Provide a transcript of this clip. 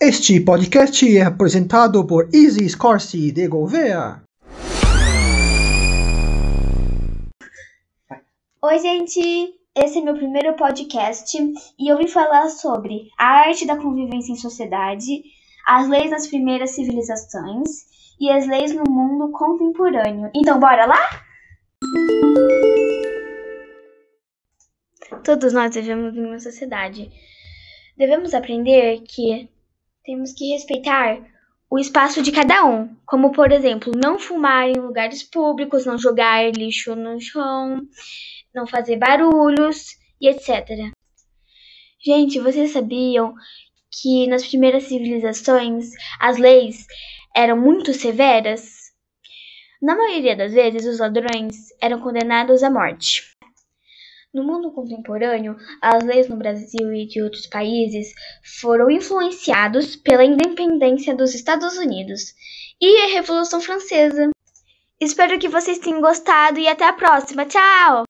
Este podcast é apresentado por Easy Scorsi de Gouveia. Oi, gente! Esse é meu primeiro podcast e eu vim falar sobre a arte da convivência em sociedade, as leis das primeiras civilizações e as leis no mundo contemporâneo. Então, bora lá? Todos nós vivemos em uma sociedade. Devemos aprender que temos que respeitar o espaço de cada um, como por exemplo, não fumar em lugares públicos, não jogar lixo no chão, não fazer barulhos e etc. Gente, vocês sabiam que nas primeiras civilizações as leis eram muito severas? Na maioria das vezes, os ladrões eram condenados à morte. No mundo contemporâneo, as leis no Brasil e de outros países foram influenciados pela independência dos Estados Unidos e a Revolução Francesa. Espero que vocês tenham gostado e até a próxima. Tchau!